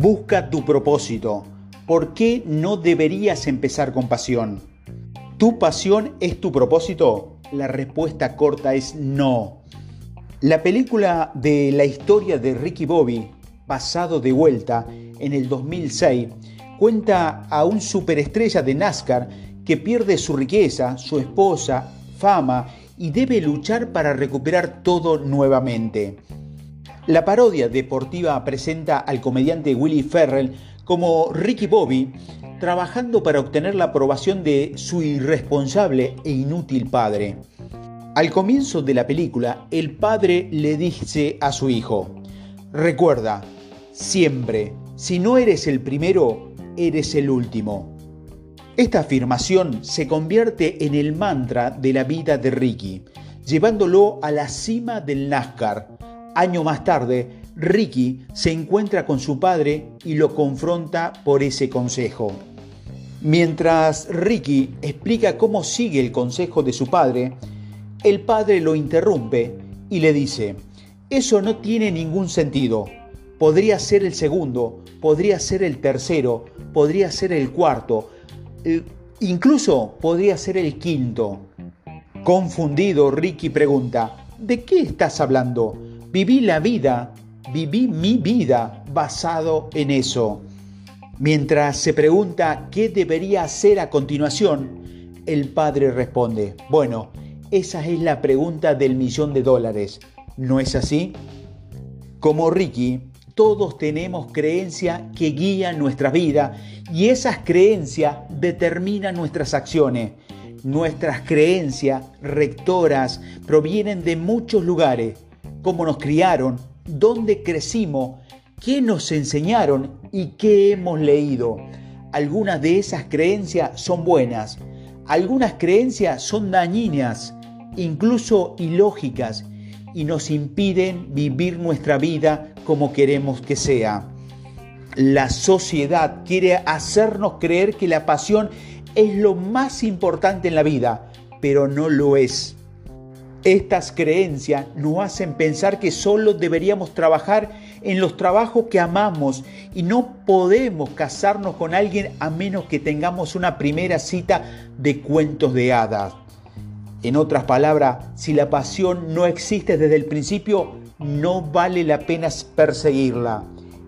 Busca tu propósito. ¿Por qué no deberías empezar con pasión? ¿Tu pasión es tu propósito? La respuesta corta es no. La película de la historia de Ricky Bobby, pasado de vuelta en el 2006, cuenta a un superestrella de NASCAR que pierde su riqueza, su esposa, fama y debe luchar para recuperar todo nuevamente. La parodia deportiva presenta al comediante Willy Ferrell como Ricky Bobby trabajando para obtener la aprobación de su irresponsable e inútil padre. Al comienzo de la película, el padre le dice a su hijo, recuerda, siempre, si no eres el primero, eres el último. Esta afirmación se convierte en el mantra de la vida de Ricky, llevándolo a la cima del NASCAR, Año más tarde, Ricky se encuentra con su padre y lo confronta por ese consejo. Mientras Ricky explica cómo sigue el consejo de su padre, el padre lo interrumpe y le dice, eso no tiene ningún sentido. Podría ser el segundo, podría ser el tercero, podría ser el cuarto, eh, incluso podría ser el quinto. Confundido, Ricky pregunta, ¿de qué estás hablando? Viví la vida, viví mi vida basado en eso. Mientras se pregunta qué debería hacer a continuación, el padre responde, bueno, esa es la pregunta del millón de dólares, ¿no es así? Como Ricky, todos tenemos creencias que guían nuestra vida y esas creencias determinan nuestras acciones. Nuestras creencias rectoras provienen de muchos lugares cómo nos criaron, dónde crecimos, qué nos enseñaron y qué hemos leído. Algunas de esas creencias son buenas, algunas creencias son dañinas, incluso ilógicas, y nos impiden vivir nuestra vida como queremos que sea. La sociedad quiere hacernos creer que la pasión es lo más importante en la vida, pero no lo es. Estas creencias nos hacen pensar que solo deberíamos trabajar en los trabajos que amamos y no podemos casarnos con alguien a menos que tengamos una primera cita de cuentos de hadas. En otras palabras, si la pasión no existe desde el principio, no vale la pena perseguirla.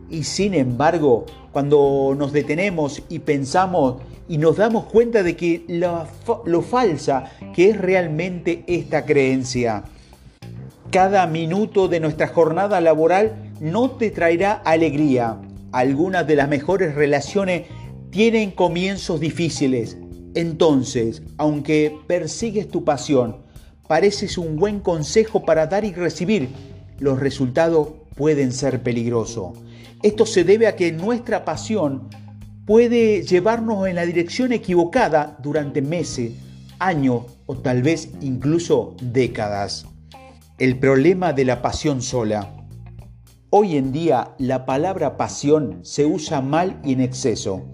Y sin embargo, cuando nos detenemos y pensamos y nos damos cuenta de que lo, falsa que es realmente esta creencia. Cada minuto de nuestra jornada laboral no te traerá alegría. Algunas de las mejores relaciones tienen comienzos difíciles. Entonces, aunque persigues tu pasión, pareces un buen consejo para dar y recibir, los resultados pueden ser peligrosos. Esto se debe a que nuestra pasión puede llevarnos en la dirección equivocada durante meses, años o tal vez incluso décadas. El problema de la pasión sola. Hoy en día la palabra pasión se usa mal y en exceso.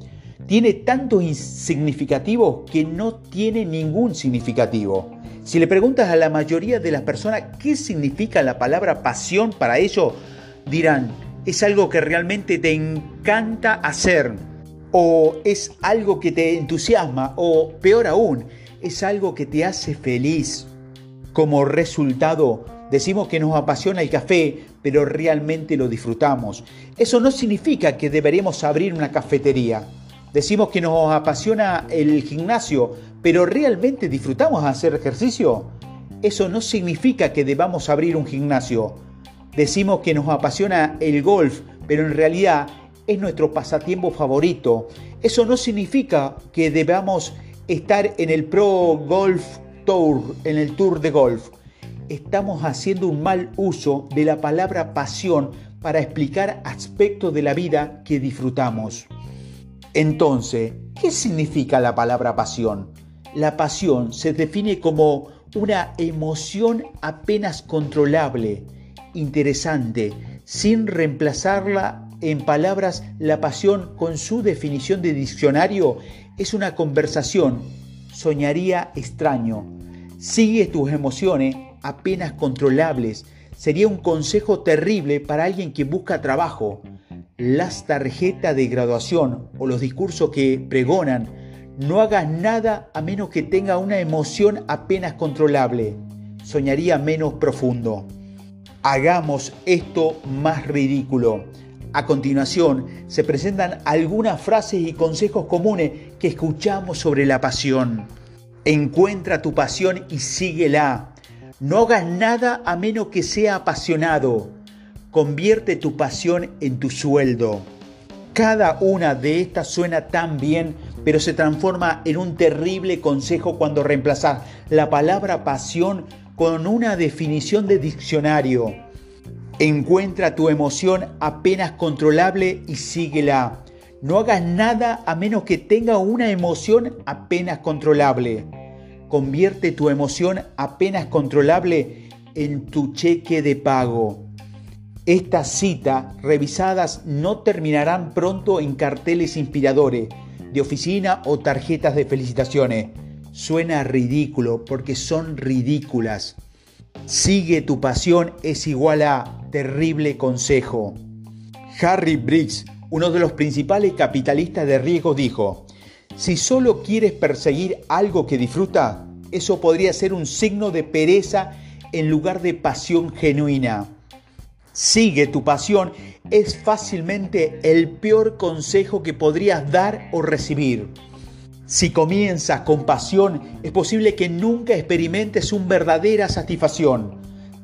Tiene tantos significativos que no tiene ningún significativo. Si le preguntas a la mayoría de las personas qué significa la palabra pasión para ellos, dirán, es algo que realmente te encanta hacer, o es algo que te entusiasma, o peor aún, es algo que te hace feliz. Como resultado, decimos que nos apasiona el café, pero realmente lo disfrutamos. Eso no significa que deberíamos abrir una cafetería. Decimos que nos apasiona el gimnasio, pero realmente disfrutamos hacer ejercicio. Eso no significa que debamos abrir un gimnasio. Decimos que nos apasiona el golf, pero en realidad es nuestro pasatiempo favorito. Eso no significa que debamos estar en el Pro Golf Tour, en el Tour de Golf. Estamos haciendo un mal uso de la palabra pasión para explicar aspectos de la vida que disfrutamos. Entonces, ¿qué significa la palabra pasión? La pasión se define como una emoción apenas controlable, interesante, sin reemplazarla en palabras, la pasión con su definición de diccionario es una conversación, soñaría extraño. Sigue tus emociones apenas controlables. Sería un consejo terrible para alguien que busca trabajo. las tarjetas de graduación o los discursos que pregonan, no hagas nada a menos que tenga una emoción apenas controlable. Soñaría menos profundo. Hagamos esto más ridículo. A continuación se presentan algunas frases y consejos comunes que escuchamos sobre la pasión. Encuentra tu pasión y síguela. No hagas nada a menos que sea apasionado. Convierte tu pasión en tu sueldo. Cada una de estas suena tan bien, pero se transforma en un terrible consejo cuando reemplazas la palabra pasión con una definición de diccionario. Encuentra tu emoción apenas controlable y síguela. No hagas nada a menos que tenga una emoción apenas controlable. Convierte tu emoción apenas controlable en tu cheque de pago. Estas citas revisadas no terminarán pronto en carteles inspiradores de oficina o tarjetas de felicitaciones. Suena ridículo porque son ridículas. Sigue tu pasión es igual a terrible consejo. Harry Briggs, uno de los principales capitalistas de riesgo, dijo, si solo quieres perseguir algo que disfruta, eso podría ser un signo de pereza en lugar de pasión genuina. Sigue tu pasión es fácilmente el peor consejo que podrías dar o recibir. Si comienzas con pasión, es posible que nunca experimentes una verdadera satisfacción.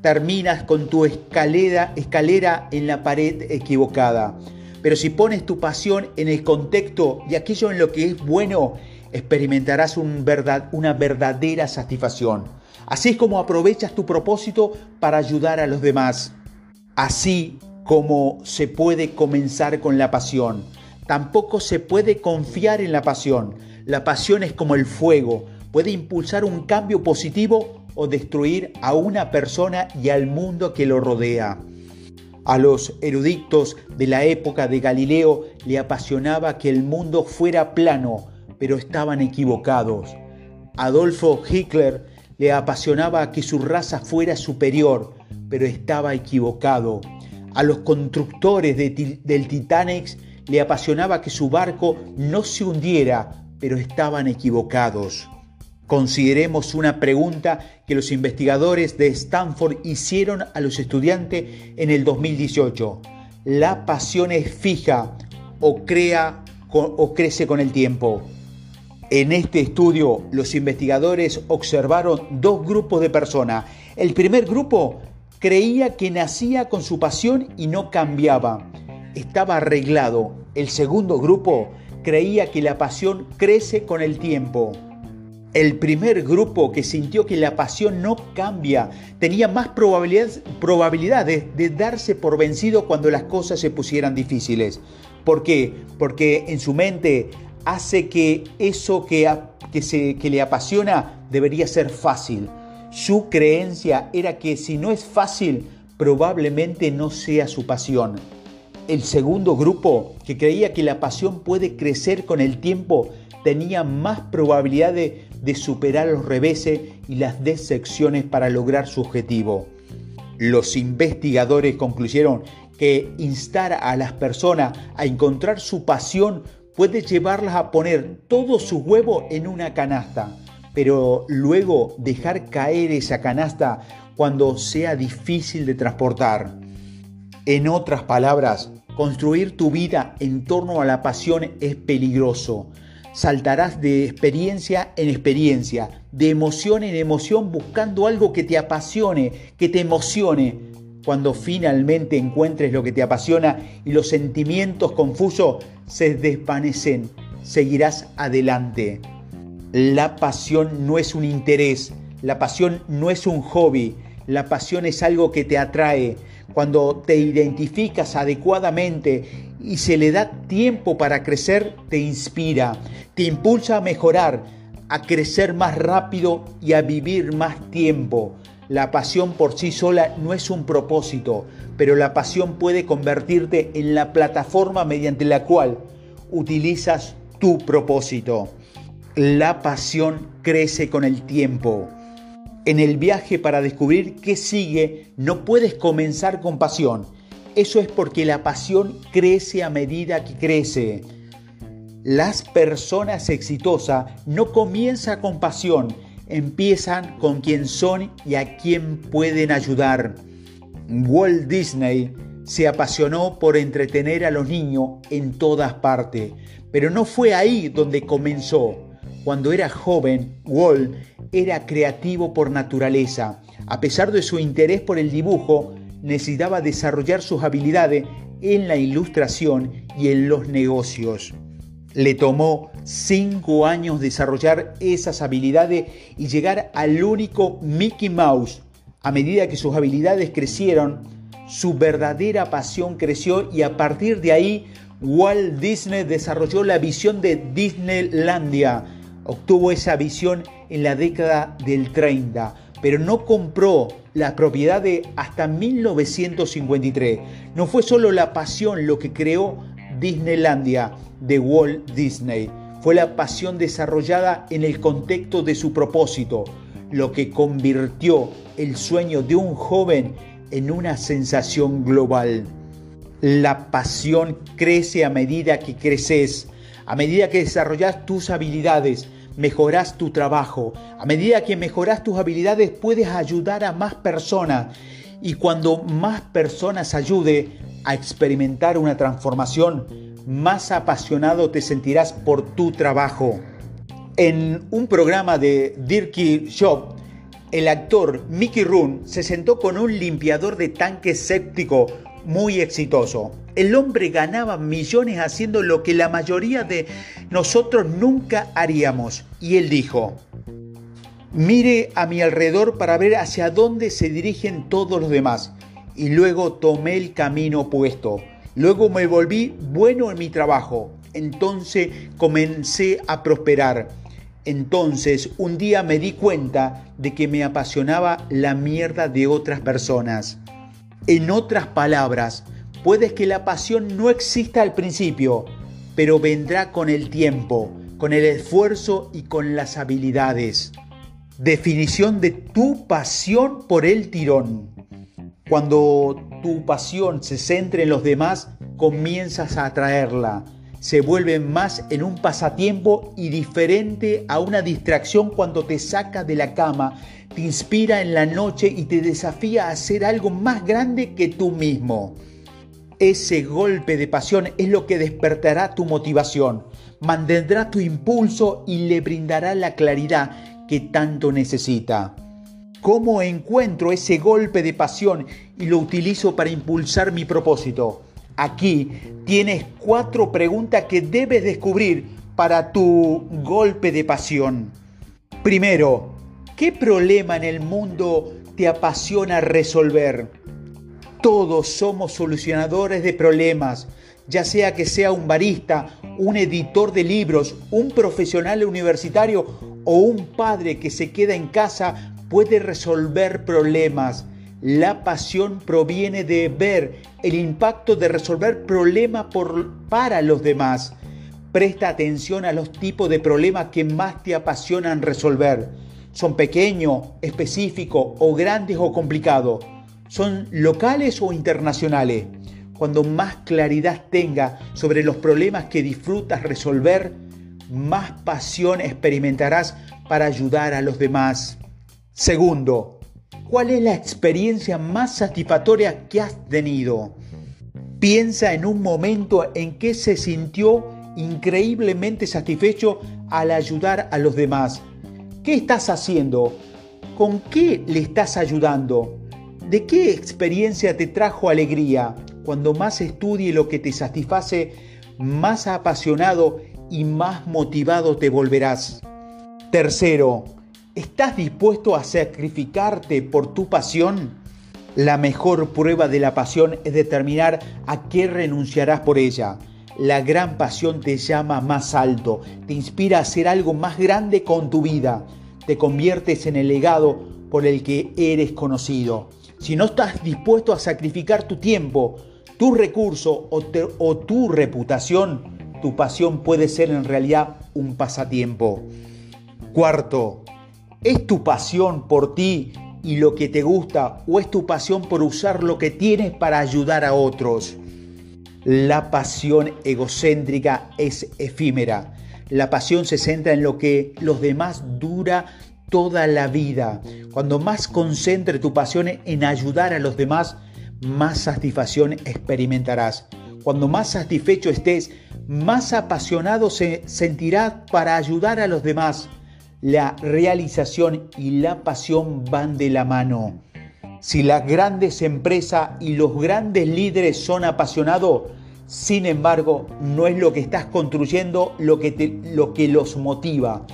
Terminas con tu escalera, escalera en la pared equivocada. Pero si pones tu pasión en el contexto y aquello en lo que es bueno, experimentarás una verdadera satisfacción. Así es como aprovechas tu propósito para ayudar a los demás. Así como se puede comenzar con la pasión. Tampoco se puede confiar en la pasión la pasión es como el fuego, puede impulsar un cambio positivo o destruir a una persona y al mundo que lo rodea. A los eruditos de la época de Galileo le apasionaba que el mundo fuera plano, pero estaban equivocados. Adolfo Hitler le apasionaba que su raza fuera superior, pero estaba equivocado. A los constructores del Titanic le apasionaba que su barco no se hundiera, pero estaban equivocados. Consideremos una pregunta que los investigadores de Stanford hicieron a los estudiantes en el 2018. ¿La pasión es fija o, o crece con el tiempo? En este estudio, los investigadores observaron dos grupos de personas. El primer grupo creía que nacía con su pasión y no cambiaba. Estaba arreglado. El segundo grupo creía que la pasión crece con el tiempo. El primer grupo que sintió que la pasión no cambia tenía más probabilidades, de darse por vencido cuando las cosas se pusieran difíciles. ¿Por qué? Porque en su mente hace que eso que, que, se, que le apasiona debería ser fácil. Su creencia era que si no es fácil, probablemente no sea su pasión. El segundo grupo, que creía que la pasión puede crecer con el tiempo, tenía más probabilidad de, superar los reveses y las decepciones para lograr su objetivo. Los investigadores concluyeron que instar a las personas a encontrar su pasión puede llevarlas a poner todos sus huevos en una canasta, pero luego dejar caer esa canasta cuando sea difícil de transportar. En otras palabras, construir tu vida en torno a la pasión es peligroso. Saltarás de experiencia en experiencia, de emoción en emoción, buscando algo que te apasione, que te emocione. Cuando finalmente encuentres lo que te apasiona y los sentimientos confusos se desvanecen, seguirás adelante. La pasión no es un interés, la pasión no es un hobby, la pasión es algo que te atrae, cuando te identificas adecuadamente y se le da tiempo para crecer, te inspira, te impulsa a mejorar, a crecer más rápido y a vivir más tiempo. La pasión por sí sola no es un propósito, pero la pasión puede convertirte en la plataforma mediante la cual utilizas tu propósito. La pasión crece con el tiempo. En el viaje para descubrir qué sigue, no puedes comenzar con pasión. Eso es porque la pasión crece a medida que crece. Las personas exitosas no comienzan con pasión, empiezan con quién son y a quién pueden ayudar. Walt Disney se apasionó por entretener a los niños en todas partes, pero no fue ahí donde comenzó. Cuando era joven, Walt era creativo por naturaleza. A pesar de su interés por el dibujo, necesitaba desarrollar sus habilidades en la ilustración y en los negocios. Le tomó cinco años desarrollar esas habilidades y llegar al único Mickey Mouse. A medida que sus habilidades crecieron, su verdadera pasión creció y a partir de ahí Walt Disney desarrolló la visión de Disneylandia. Obtuvo esa visión en la década del 30, pero no compró la propiedad de hasta 1953. No fue solo la pasión lo que creó Disneylandia de Walt Disney, fue la pasión desarrollada en el contexto de su propósito, lo que convirtió el sueño de un joven en una sensación global. La pasión crece a medida que creces, a medida que desarrollas tus habilidades, mejoras tu trabajo. A medida que mejoras tus habilidades puedes ayudar a más personas. Y cuando más personas ayude a experimentar una transformación, más apasionado te sentirás por tu trabajo. En un programa de Dirky Shop, el actor Mickey Roon se sentó con un limpiador de tanque séptico muy exitoso. El hombre ganaba millones haciendo lo que la mayoría de nosotros nunca haríamos. Y él dijo, mire a mi alrededor para ver hacia dónde se dirigen todos los demás. Y luego tomé el camino opuesto. Luego me volví bueno en mi trabajo. Entonces comencé a prosperar. Entonces un día me di cuenta de que me apasionaba la mierda de otras personas. En otras palabras, puede que la pasión no exista al principio, pero vendrá con el tiempo, con el esfuerzo y con las habilidades. Definición de tu pasión por el tirón. Cuando tu pasión se centra en los demás, comienzas a atraerla. Se vuelve más en un pasatiempo y diferente a una distracción cuando te saca de la cama te inspira en la noche y te desafía a hacer algo más grande que tú mismo. Ese golpe de pasión es lo que despertará tu motivación, mantendrá tu impulso y le brindará la claridad que tanto necesita. ¿Cómo encuentro ese golpe de pasión y lo utilizo para impulsar mi propósito? Aquí tienes cuatro preguntas que debes descubrir para tu golpe de pasión. Primero, ¿Qué problema en el mundo te apasiona resolver? Todos somos solucionadores de problemas, ya sea que sea un barista, un editor de libros, un profesional universitario o un padre que se queda en casa, puede resolver problemas. La pasión proviene de ver el impacto de resolver problemas para los demás. Presta atención a los tipos de problemas que más te apasionan resolver. ¿Son pequeños, específicos o grandes o complicados? ¿Son locales o internacionales? Cuando más claridad tenga sobre los problemas que disfrutas resolver, más pasión experimentarás para ayudar a los demás. Segundo, ¿cuál es la experiencia más satisfactoria que has tenido? Piensa en un momento en que se sintió increíblemente satisfecho al ayudar a los demás ¿Qué estás haciendo? ¿Con qué le estás ayudando? ¿De qué experiencia te trajo alegría? Cuando más estudie lo que te satisface, más apasionado y más motivado te volverás. Tercero, ¿estás dispuesto a sacrificarte por tu pasión? La mejor prueba de la pasión es determinar a qué renunciarás por ella. La gran pasión te llama más alto, te inspira a hacer algo más grande con tu vida, te conviertes en el legado por el que eres conocido. Si no estás dispuesto a sacrificar tu tiempo, tu recurso o, o tu reputación, tu pasión puede ser en realidad un pasatiempo. Cuarto, ¿es tu pasión por ti y lo que te gusta o es tu pasión por usar lo que tienes para ayudar a otros. La pasión egocéntrica es efímera. La pasión se centra en lo que los demás dura toda la vida. Cuando más concentre tu pasión en ayudar a los demás, más satisfacción experimentarás. Cuando más satisfecho estés, más apasionado se sentirá para ayudar a los demás. La realización y la pasión van de la mano. Si las grandes empresas y los grandes líderes son apasionados, sin embargo, no es lo que estás construyendo lo que, lo que los motiva.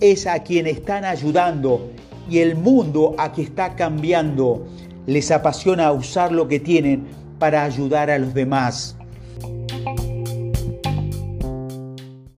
Es a quien están ayudando y el mundo a que está cambiando. Les apasiona usar lo que tienen para ayudar a los demás.